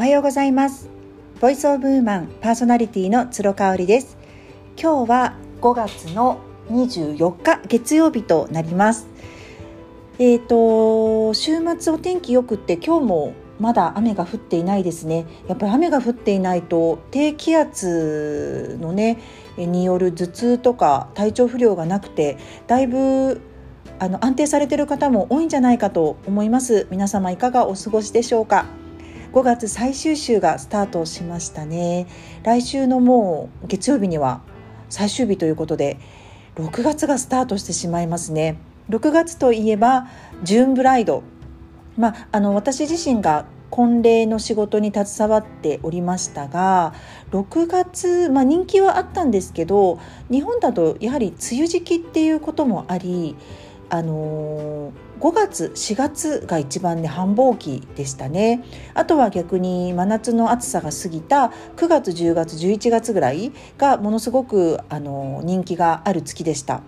おはようございます。ボイスオブウーマンパーソナリティの鶴香織です。今日は5月の24日月曜日となります。えっ、ー、と週末お天気よくって今日もまだ雨が降っていないですね。やっぱり雨が降っていないと低気圧のねによる頭痛とか体調不良がなくてだいぶあの安定されている方も多いんじゃないかと思います。皆様いかがお過ごしでしょうか？5月最終週がスタートしましたね。来週のもう月曜日には最終日ということで6月がスタートしてしまいますね。6月といえばジューンブライド。まあ、あの私自身が婚礼の仕事に携わっておりましたが6月、まあ、人気はあったんですけど日本だとやはり梅雨時期っていうこともありあのー、5月4月が一番ね繁忙期でしたね。あとは逆に真夏の暑さが過ぎた9月10月11月ぐらいがものすごく、あのー、人気がある月でした。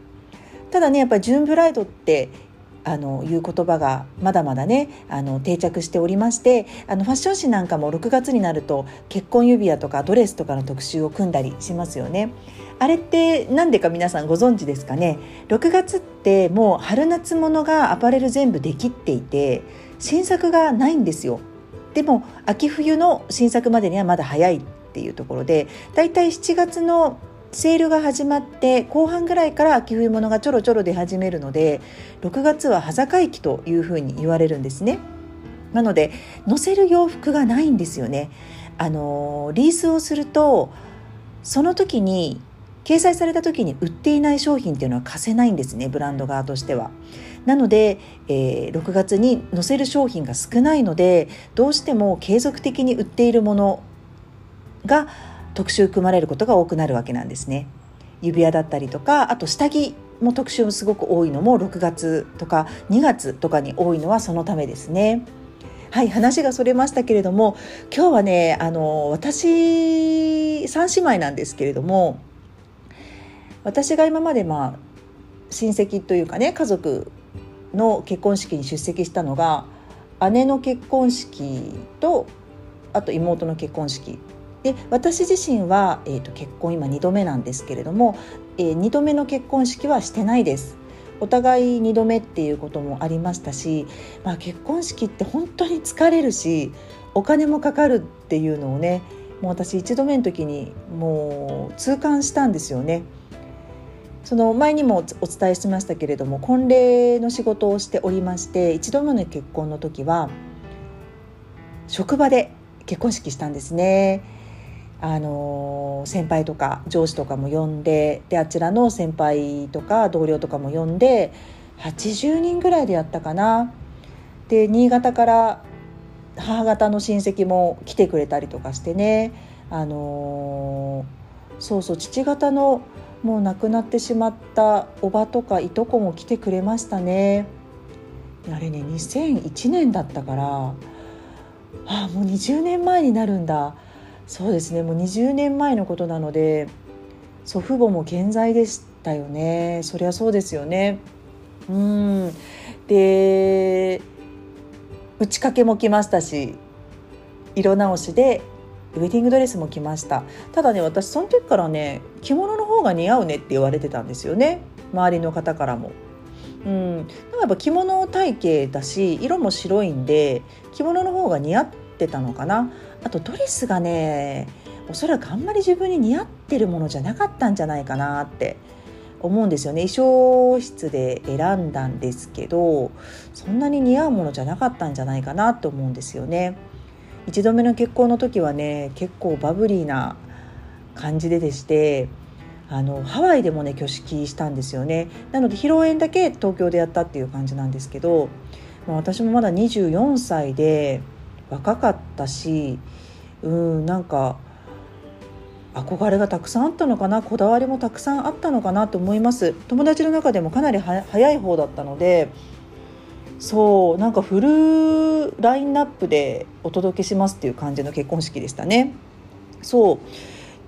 ただねやっぱりジューンブライドってあのいう言葉がまだまだねあの定着しておりましてあのファッション誌なんかも6月になると結婚指輪とかドレスとかの特集を組んだりしますよね。あれって何でか皆さんご存知ですかね？6月ってもう春夏物がアパレル全部できっていて新作がないんですよ。でも秋冬の新作までにはまだ早いっていうところでだいたい7月のセールが始まって後半ぐらいから秋冬物がちょろちょろ出始めるので6月は端境期というふうに言われるんですね。なので載せる洋服がないんですよね。あのリースをするとその時に掲載された時に売っていない商品っていうのは貸せないんですねブランド側としては。なので、えー、6月に載せる商品が少ないのでどうしても継続的に売っているものが特集組まれることが多くなるわけなんですね。指輪だったりとかあと下着も特集もすごく多いのも6月とか2月とかに多いのはそのためですね。はい話がそれましたけれども今日はねあの私三姉妹なんですけれども私が今までまあ親戚というかね家族の結婚式に出席したのが姉の結婚式とあと妹の結婚式で私自身は、えーと、結婚今2度目なんですけれども、えー、2度目の結婚式はしてないです。お互い2度目っていうこともありましたし、まあ、結婚式って本当に疲れるしお金もかかるっていうのをねもう私1度目の時にもう痛感したんですよね。その前にもお伝えしましたけれども婚礼の仕事をしておりまして1度目の結婚の時は職場で結婚式したんですね。あの先輩とか上司とかも呼んでであちらの先輩とか同僚とかも呼んで80人ぐらいでやったかな。で新潟から母方の親戚も来てくれたりとかしてね。あのそうそう父方のもう亡くなってしまったおばとかいとこも来てくれましたね。あれね2001年だったからああもう20年前になるんだ。そうですね。もう20年前のことなので祖父母も健在でしたよね。そりゃそうですよね。うん。で打ち掛けも来ましたし色直しでウェディングドレスも着ました。ただね私その時からね着物の方が似合うねって言われてたんですよね。周りの方からも。うん、やっぱ着物体型だし色も白いんで着物の方が似合ってたのかな。あとドレスがねおそらくあんまり自分に似合ってるものじゃなかったんじゃないかなって思うんですよね衣装室で選んだんですけどそんなに似合うものじゃなかったんじゃないかなと思うんですよね。1度目の結婚の時はね結構バブリーな感じででしてあのハワイでもね挙式したんですよねなので披露宴だけ東京でやったっていう感じなんですけど、まあ、私もまだ24歳で若かったしうんなんか憧れがたくさんあったのかなこだわりもたくさんあったのかなと思います友達の中でもかなり早い方だったのでそうなんかフルラインナップでお届けしますっていう感じの結婚式でしたね。そう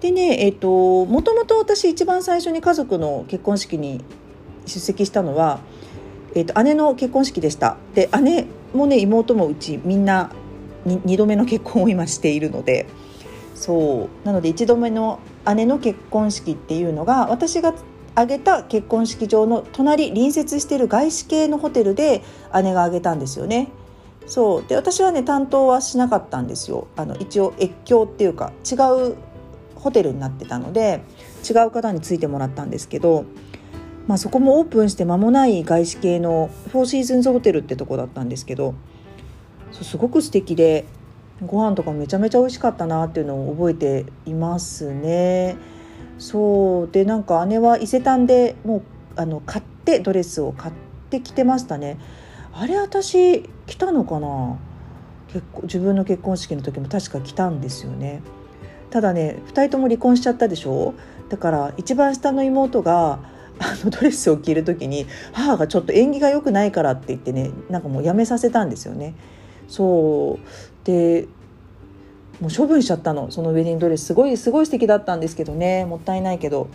でねえっ、ー、ともともと私一番最初に家族の結婚式に出席したのは、えーと、姉の結婚式でした。で姉もね妹もうちみんな2度目の結婚を今しているので。そう。なので1度目の姉の結婚式っていうのが私が挙げた結婚式場の隣隣接している外資系のホテルで姉が挙げたんですよね。そう。で私はね担当はしなかったんですよ。あの一応越境っていうか違うホテルになってたので違う方についてもらったんですけど、まあ、そこもオープンして間もない外資系のフォーシーズンズホテルってとこだったんですけどすごく素敵でご飯とかめちゃめちゃ美味しかったなっていうのを覚えていますね。そうでなんか姉は伊勢丹でもうあの買ってドレスを買ってきてましたね。あれ私来たのかな？結婚自分の結婚式の時も確か来たんですよね。ただね2人とも離婚しちゃったでしょ？だから一番下の妹があのドレスを着る時に母がちょっと縁起が良くないからって言ってねなんかもうやめさせたんですよね。そう。でもう処分しちゃったの。そのウェディングドレス。すごいすごい素敵だったんですけどね。もったいないけど。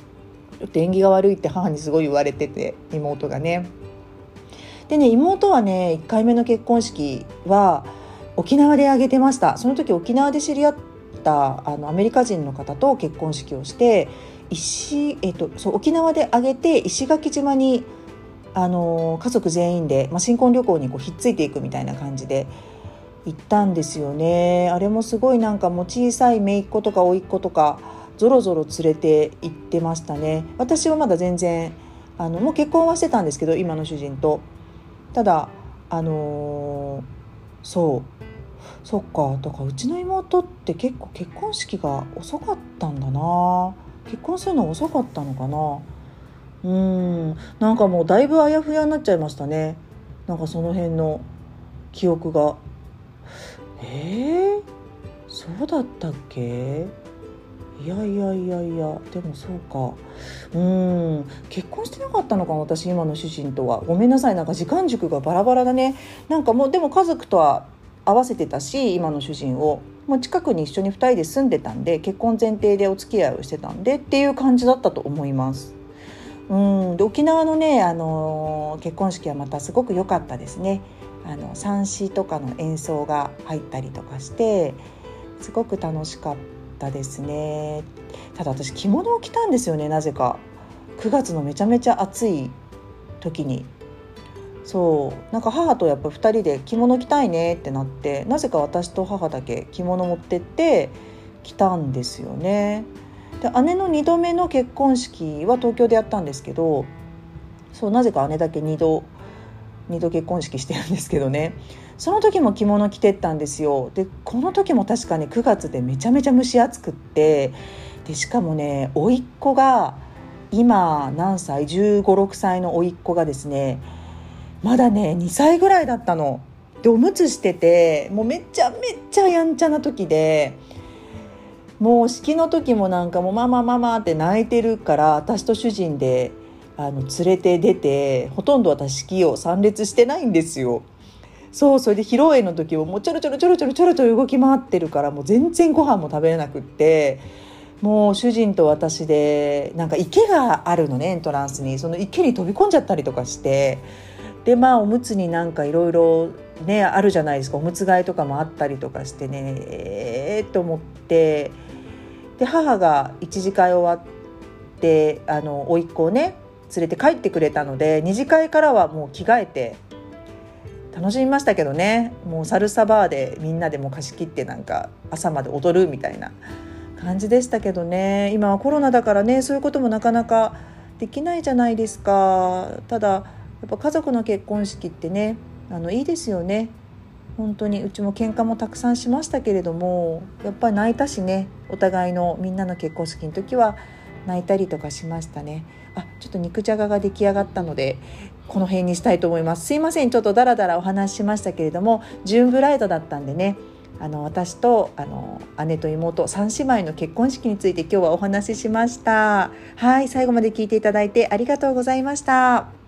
ちょっと縁起が悪いって母にすごい言われてて妹がね。でね妹はね1回目の結婚式は沖縄で挙げてました。その時沖縄で知り合ったあのアメリカ人の方と結婚式をして石、えっと、そう沖縄で挙げて石垣島にあの家族全員で、まあ、新婚旅行にこうひっついていくみたいな感じで行ったんですよね。あれもすごいなんかもう小さい姪っ子とか甥っ子とかぞろぞろ連れて行ってましたね。私はまだ全然あのもう結婚はしてたんですけど今の主人と。ただあのー、そう。そっかだからうちの妹って結構結婚式が遅かったんだな。結婚するの遅かったのかな。うん。なんかもうだいぶあやふやになっちゃいましたね。なんかその辺の記憶が。えー、そうだったっけ？いやいやいやいやでもそうか。うん結婚してなかったのか私今の主人とは。ごめんなさいなんか時間軸がバラバラだね。なんかもうでも家族とは合わせてたし今の主人を。もう近くに一緒に2人で住んでたんで結婚前提でお付き合いをしてたんでっていう感じだったと思います。うんで沖縄のね、あのー、結婚式はまたすごく良かったですね。あの三子とかの演奏が入ったりとかしてすごく楽しかったですね。ただ私着物を着たんですよねなぜか。9月のめちゃめちゃ暑い時に。そう。なんか母とやっぱ2人で着物着たいねってなってなぜか私と母だけ着物持ってって着たんですよね。で姉の2度目の結婚式は東京でやったんですけどそうなぜか姉だけ2度2度結婚式してるんですけどね。その時も着物着てったんですよ。でこの時も確かね9月でめちゃめちゃ蒸し暑くって。でしかもね甥っ子が今何歳？1 5 6歳の甥っ子がですねまだね2歳ぐらいだったの。でおむつしててもうめちゃめちゃやんちゃな時でもう式の時もなんかもうママママって泣いてるから私と主人であの連れて出てほとんど私式を参列してないんですよ。そうそれで披露宴の時ももうちょろちょろちょろちょろちょろちょろ動き回ってるからもう全然ご飯も食べれなくってもう主人と私でなんか池があるのねエントランスにその池に飛び込んじゃったりとかしてでまあおむつになんかいろいろねあるじゃないですかおむつ替えとかもあったりとかしてねえー、と思ってで母が一次会終わってあの甥っ子をね連れて帰ってくれたので二次会からはもう着替えて楽しみましたけどね。もうサルサバーでみんなでも貸し切ってなんか朝まで踊るみたいな感じでしたけどね。今はコロナだからねそういうこともなかなかできないじゃないですか。ただやっぱ家族の結婚式ってねあのいいですよね。本当にうちも喧嘩もたくさんしましたけれどもやっぱり泣いたしね。お互いのみんなの結婚式の時は泣いたりとかしましたね。あちょっと肉じゃがが出来上がったのでこの辺にしたいと思います。すいませんちょっとダラダラお話ししましたけれどもジューンブライドだったんでねあの私とあの姉と妹3姉妹の結婚式について今日はお話ししました。はい最後まで聞いていただいてありがとうございました。